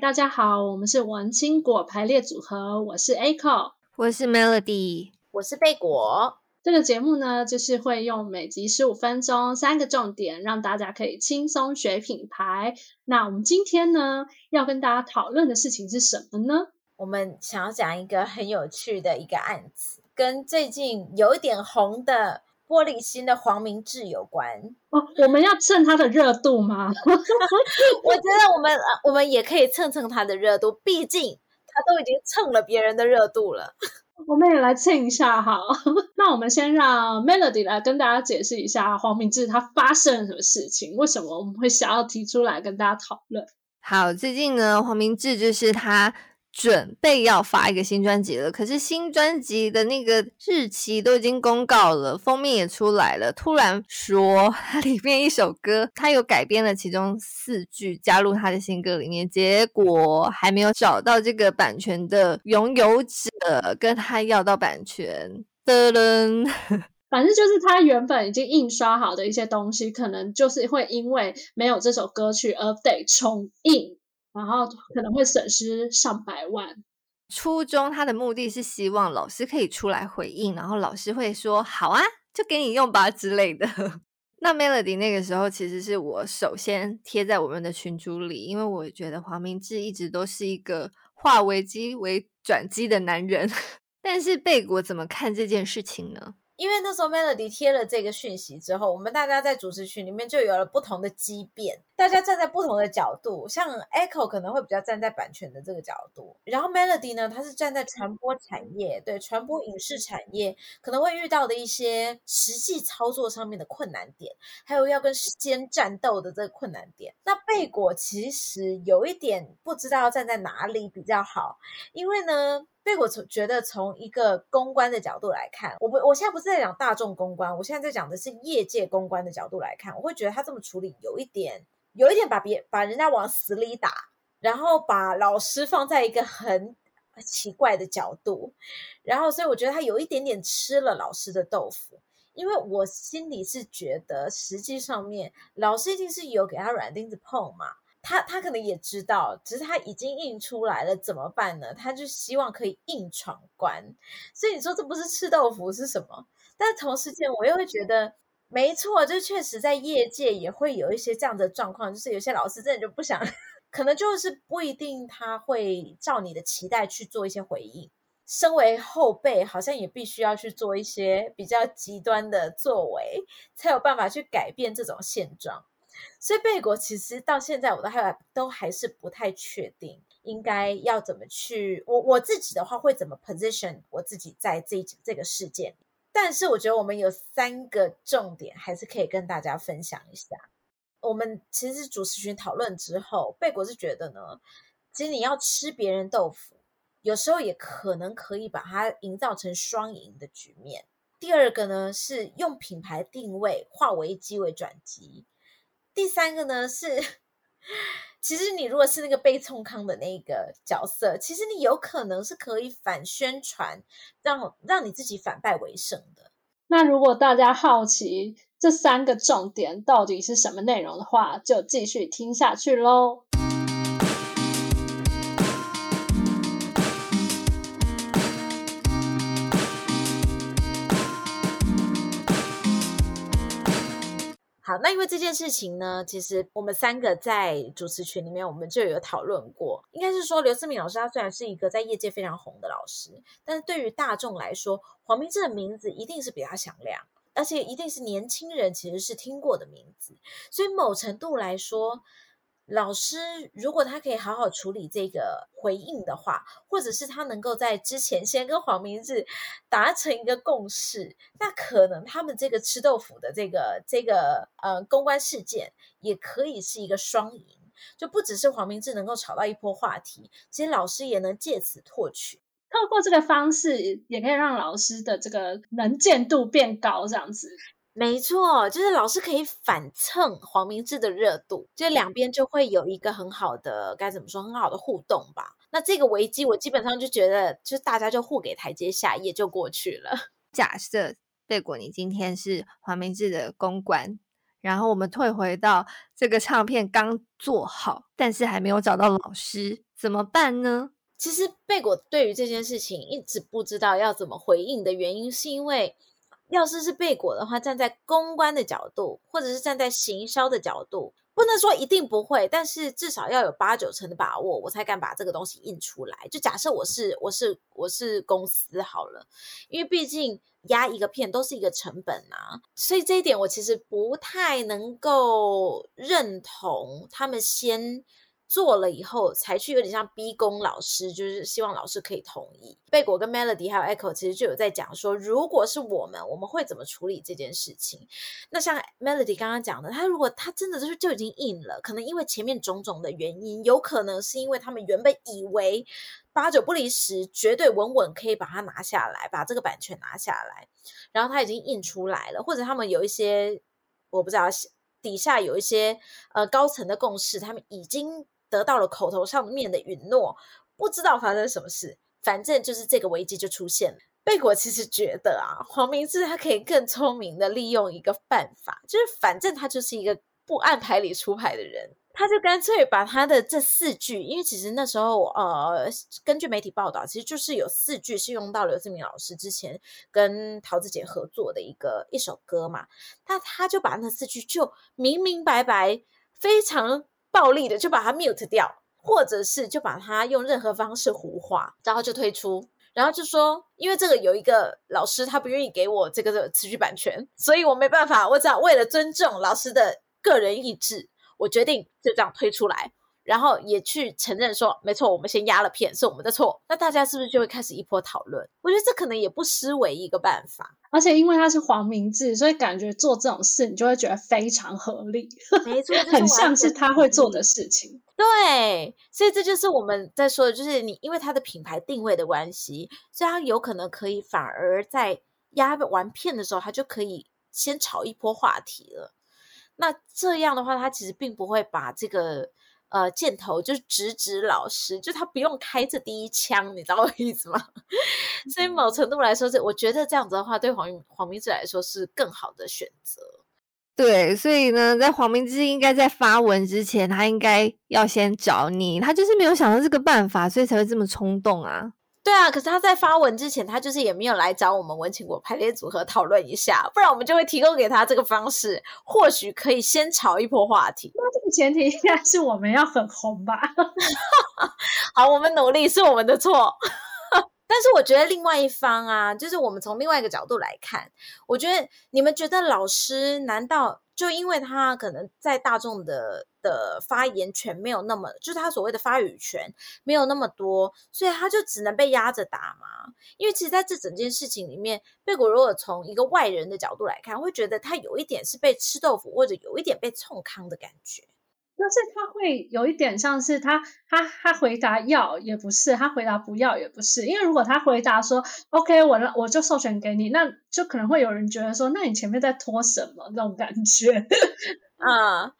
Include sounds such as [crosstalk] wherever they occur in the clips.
大家好，我们是文青果排列组合，我是 Echo，我是 Melody，我是贝果。这个节目呢，就是会用每集十五分钟，三个重点，让大家可以轻松学品牌。那我们今天呢，要跟大家讨论的事情是什么呢？我们想要讲一个很有趣的一个案子，跟最近有一点红的玻璃心的黄明志有关。哦，我们要蹭他的热度吗？[laughs] 我觉得我们我们也可以蹭蹭他的热度，毕竟他都已经蹭了别人的热度了。[laughs] 我们也来蹭一下哈，[laughs] 那我们先让 Melody 来跟大家解释一下黄明志他发生了什么事情，为什么我们会想要提出来跟大家讨论。好，最近呢，黄明志就是他。准备要发一个新专辑了，可是新专辑的那个日期都已经公告了，封面也出来了。突然说 [laughs] 他里面一首歌，他有改编了其中四句加入他的新歌里面，结果还没有找到这个版权的拥有者，跟他要到版权的人。[laughs] 反正就是他原本已经印刷好的一些东西，可能就是会因为没有这首歌曲而得重印。然后可能会损失上百万。初衷他的目的是希望老师可以出来回应，然后老师会说好啊，就给你用吧之类的。[laughs] 那 Melody 那个时候其实是我首先贴在我们的群组里，因为我觉得黄明志一直都是一个化危机为转机的男人。[laughs] 但是贝果怎么看这件事情呢？因为那时候 Melody 贴了这个讯息之后，我们大家在主持群里面就有了不同的激辩，大家站在不同的角度，像 Echo 可能会比较站在版权的这个角度，然后 Melody 呢，他是站在传播产业，对传播影视产业可能会遇到的一些实际操作上面的困难点，还有要跟时间战斗的这个困难点。那贝果其实有一点不知道站在哪里比较好，因为呢。所以我从觉得从一个公关的角度来看，我不，我现在不是在讲大众公关，我现在在讲的是业界公关的角度来看，我会觉得他这么处理有一点，有一点把别把人家往死里打，然后把老师放在一个很奇怪的角度，然后所以我觉得他有一点点吃了老师的豆腐，因为我心里是觉得实际上面老师一定是有给他软钉子碰嘛。他他可能也知道，只是他已经印出来了，怎么办呢？他就希望可以硬闯关，所以你说这不是吃豆腐是什么？但同时间我又会觉得，没错，就确实在业界也会有一些这样的状况，就是有些老师真的就不想，[laughs] 可能就是不一定他会照你的期待去做一些回应。身为后辈，好像也必须要去做一些比较极端的作为，才有办法去改变这种现状。所以贝果其实到现在我都还都还是不太确定应该要怎么去我我自己的话会怎么 position 我自己在这这个事件，但是我觉得我们有三个重点还是可以跟大家分享一下。我们其实主持群讨论之后，贝果是觉得呢，其实你要吃别人豆腐，有时候也可能可以把它营造成双赢的局面。第二个呢是用品牌定位化危机为转机。第三个呢是，[laughs] 其实你如果是那个被冲康的那个角色，其实你有可能是可以反宣传，让让你自己反败为胜的。那如果大家好奇这三个重点到底是什么内容的话，就继续听下去喽。那因为这件事情呢，其实我们三个在主持群里面，我们就有讨论过。应该是说，刘思敏老师他虽然是一个在业界非常红的老师，但是对于大众来说，黄明志的名字一定是比较响亮，而且一定是年轻人其实是听过的名字。所以某程度来说，老师如果他可以好好处理这个回应的话，或者是他能够在之前先跟黄明志达成一个共识，那可能他们这个吃豆腐的这个这个呃公关事件也可以是一个双赢，就不只是黄明志能够炒到一波话题，其实老师也能借此获取，透过这个方式也可以让老师的这个能见度变高，这样子。没错，就是老师可以反蹭黄明志的热度，就两边就会有一个很好的该怎么说，很好的互动吧。那这个危机，我基本上就觉得，就大家就互给台阶下，也就过去了。[laughs] 假设贝果，你今天是黄明志的公关，然后我们退回到这个唱片刚做好，但是还没有找到老师。怎么办呢？其实贝果对于这件事情一直不知道要怎么回应的原因，是因为要是是贝果的话，站在公关的角度，或者是站在行销的角度。不能说一定不会，但是至少要有八九成的把握，我才敢把这个东西印出来。就假设我是我是我是公司好了，因为毕竟压一个片都是一个成本啊，所以这一点我其实不太能够认同他们先。做了以后才去，有点像逼宫老师，就是希望老师可以同意。贝果跟 Melody 还有 Echo 其实就有在讲说，如果是我们，我们会怎么处理这件事情？那像 Melody 刚刚讲的，他如果他真的就是就已经印了，可能因为前面种种的原因，有可能是因为他们原本以为八九不离十，绝对稳稳可以把它拿下来，把这个版权拿下来，然后他已经印出来了，或者他们有一些我不知道底下有一些呃高层的共识，他们已经。得到了口头上面的允诺，不知道发生什么事，反正就是这个危机就出现了。贝果其实觉得啊，黄明志他可以更聪明的利用一个办法，就是反正他就是一个不按牌理出牌的人，他就干脆把他的这四句，因为其实那时候呃，根据媒体报道，其实就是有四句是用到刘志明老师之前跟桃子姐合作的一个一首歌嘛，那他就把那四句就明明白白，非常。暴力的就把它 mute 掉，或者是就把它用任何方式糊化，然后就退出，然后就说，因为这个有一个老师他不愿意给我这个的词曲版权，所以我没办法，我只要为了尊重老师的个人意志，我决定就这样推出来。然后也去承认说，没错，我们先压了片，是我们的错。那大家是不是就会开始一波讨论？我觉得这可能也不失为一个办法。而且因为他是黄明志，所以感觉做这种事，你就会觉得非常合理。没错，[laughs] 很像是他会做的事情。对，所以这就是我们在说的，就是你因为他的品牌定位的关系，所以他有可能可以反而在压完片的时候，他就可以先炒一波话题了。那这样的话，他其实并不会把这个。呃，箭头就是直指老师，就他不用开这第一枪，你知道我意思吗？[laughs] 所以某程度来说，这我觉得这样子的话，对黄黄明志来说是更好的选择。对，所以呢，在黄明志应该在发文之前，他应该要先找你，他就是没有想到这个办法，所以才会这么冲动啊。对啊，可是他在发文之前，他就是也没有来找我们文青果排列组合讨论一下，不然我们就会提供给他这个方式，或许可以先炒一波话题。那这个前提应该是我们要很红吧？[laughs] 好，我们努力是我们的错。[laughs] 但是我觉得另外一方啊，就是我们从另外一个角度来看，我觉得你们觉得老师难道？就因为他可能在大众的的发言权没有那么，就是他所谓的发语权没有那么多，所以他就只能被压着打嘛。因为其实在这整件事情里面，贝果如果从一个外人的角度来看，会觉得他有一点是被吃豆腐，或者有一点被冲康的感觉。就是他会有一点像是他他他回答要也不是，他回答不要也不是，因为如果他回答说 OK，我我就授权给你，那就可能会有人觉得说，那你前面在拖什么那种感觉啊、[laughs] 嗯。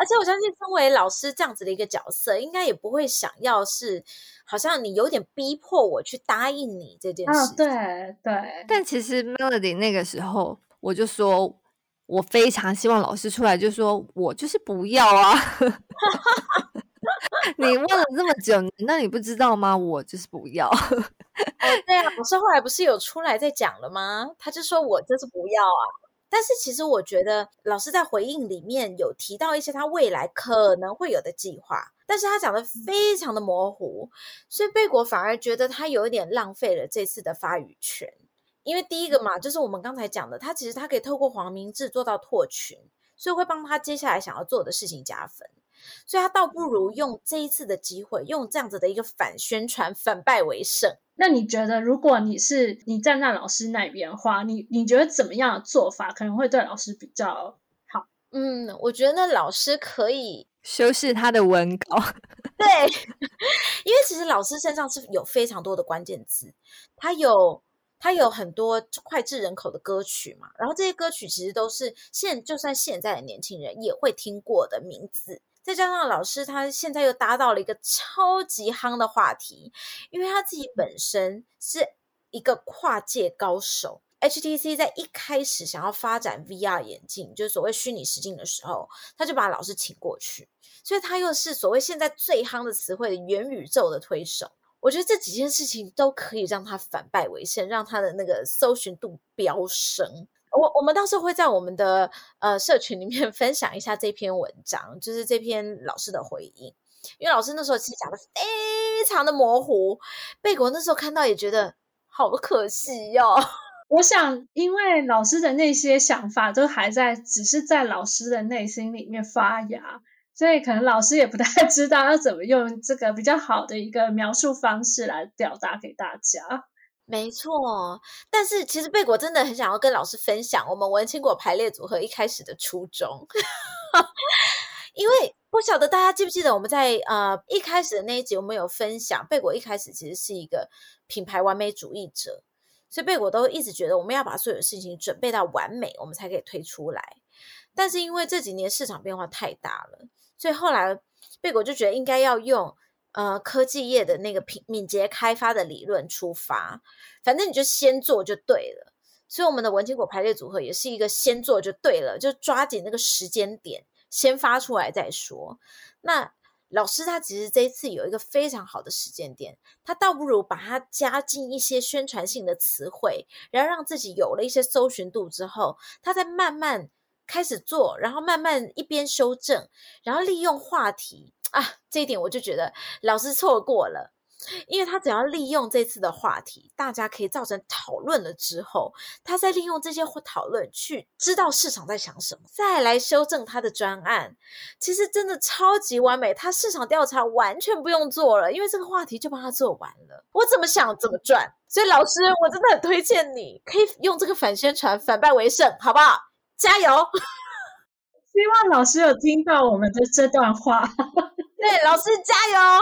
而且我相信，身为老师这样子的一个角色，应该也不会想要是好像你有点逼迫我去答应你这件事。啊，对对。但其实 Melody 那个时候，我就说。我非常希望老师出来就说，我就是不要啊！[laughs] 你问了这么久，那你不知道吗？我就是不要。哎，对啊，老师后来不是有出来在讲了吗？他就说我就是不要啊。但是其实我觉得老师在回应里面有提到一些他未来可能会有的计划，但是他讲的非常的模糊，所以贝果反而觉得他有一点浪费了这次的发语权。因为第一个嘛，就是我们刚才讲的，他其实他可以透过黄明志做到拓群，所以会帮他接下来想要做的事情加分。所以他倒不如用这一次的机会，用这样子的一个反宣传，反败为胜。那你觉得，如果你是你站在老师那边的话，你你觉得怎么样的做法可能会对老师比较好？嗯，我觉得老师可以修饰他的文稿。[laughs] 对，[laughs] 因为其实老师身上是有非常多的关键字，他有。他有很多脍炙人口的歌曲嘛，然后这些歌曲其实都是现就算现在的年轻人也会听过的名字，再加上老师他现在又搭到了一个超级夯的话题，因为他自己本身是一个跨界高手，HTC 在一开始想要发展 VR 眼镜，就是所谓虚拟实境的时候，他就把老师请过去，所以他又是所谓现在最夯的词汇元宇宙的推手。我觉得这几件事情都可以让他反败为胜，让他的那个搜寻度飙升。我我们到时候会在我们的呃社群里面 [laughs] 分享一下这篇文章，就是这篇老师的回应，因为老师那时候其实讲的非常的模糊，贝果那时候看到也觉得好可惜哟、哦。[laughs] 我想，因为老师的那些想法都还在，只是在老师的内心里面发芽，所以可能老师也不太 [laughs] 知道要怎么用这个比较好的一个描述方式来表达给大家。没错，但是其实贝果真的很想要跟老师分享我们文青果排列组合一开始的初衷，[laughs] 因为不晓得大家记不记得我们在呃一开始的那一集，我们有分享贝果一开始其实是一个品牌完美主义者。所以贝果都一直觉得我们要把所有事情准备到完美，我们才可以推出来。但是因为这几年市场变化太大了，所以后来贝果就觉得应该要用呃科技业的那个敏敏捷开发的理论出发，反正你就先做就对了。所以我们的文青果排列组合也是一个先做就对了，就抓紧那个时间点先发出来再说。那老师他其实这一次有一个非常好的时间点，他倒不如把它加进一些宣传性的词汇，然后让自己有了一些搜寻度之后，他再慢慢开始做，然后慢慢一边修正，然后利用话题啊，这一点我就觉得老师错过了。因为他只要利用这次的话题，大家可以造成讨论了之后，他再利用这些讨论去知道市场在想什么，再来修正他的专案，其实真的超级完美。他市场调查完全不用做了，因为这个话题就帮他做完了。我怎么想怎么赚。所以老师，我真的很推荐你，可以用这个反宣传，反败为胜，好不好？加油！希望老师有听到我们的这段话。[laughs] 对，老师加油！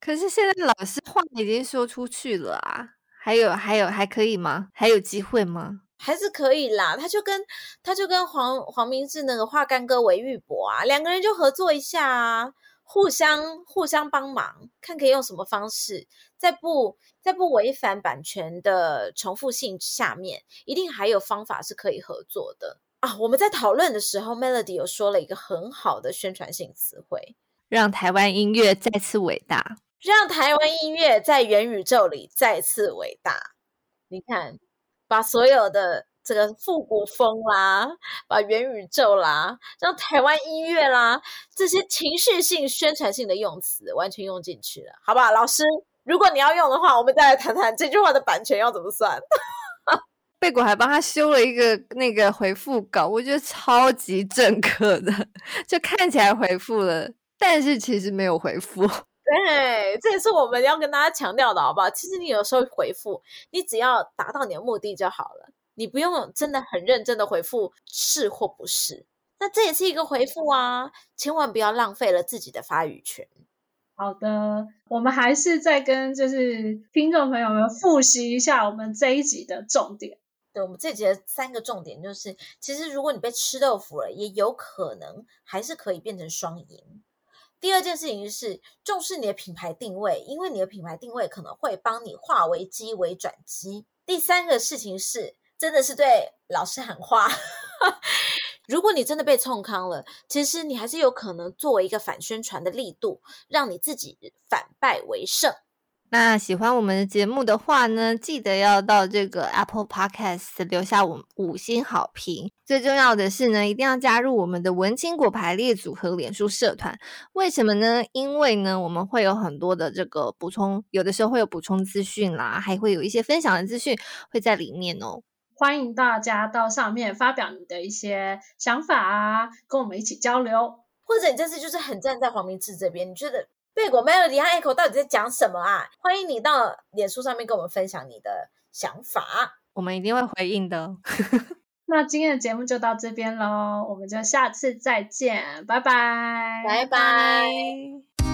可是现在老师话已经说出去了啊，还有还有还可以吗？还有机会吗？还是可以啦。他就跟他就跟黄黄明志那个化干戈为玉帛啊，两个人就合作一下啊，互相互相帮忙，看可以用什么方式，在不在不违反版权的重复性下面，一定还有方法是可以合作的啊。我们在讨论的时候，Melody 有说了一个很好的宣传性词汇，让台湾音乐再次伟大。让台湾音乐在元宇宙里再次伟大。你看，把所有的这个复古风啦，把元宇宙啦，让台湾音乐啦，这些情绪性、宣传性的用词完全用进去了，好不好？老师，如果你要用的话，我们再来谈谈这句话的版权要怎么算。[laughs] 贝果还帮他修了一个那个回复稿，我觉得超级正客的，就看起来回复了，但是其实没有回复。[laughs] 对，这也是我们要跟大家强调的，好不好？其实你有时候回复，你只要达到你的目的就好了，你不用真的很认真的回复是或不是。那这也是一个回复啊，千万不要浪费了自己的发语权。好的，我们还是再跟就是听众朋友们复习一下我们这一集的重点。对，我们这集的三个重点就是，其实如果你被吃豆腐了，也有可能还是可以变成双赢。第二件事情是重视你的品牌定位，因为你的品牌定位可能会帮你化危机为转机。第三个事情是，真的是对老师喊话，[laughs] 如果你真的被冲康了，其实你还是有可能作为一个反宣传的力度，让你自己反败为胜。那喜欢我们的节目的话呢，记得要到这个 Apple Podcast 留下五五星好评。最重要的是呢，一定要加入我们的文青果排列组合脸书社团。为什么呢？因为呢，我们会有很多的这个补充，有的时候会有补充资讯啦，还会有一些分享的资讯会在里面哦。欢迎大家到上面发表你的一些想法啊，跟我们一起交流。或者你这次就是很站在黄明志这边，你觉得？贝果 Melody 和 Echo 到底在讲什么啊？欢迎你到脸书上面跟我们分享你的想法，我们一定会回应的。[laughs] 那今天的节目就到这边喽，我们就下次再见，拜拜，拜拜。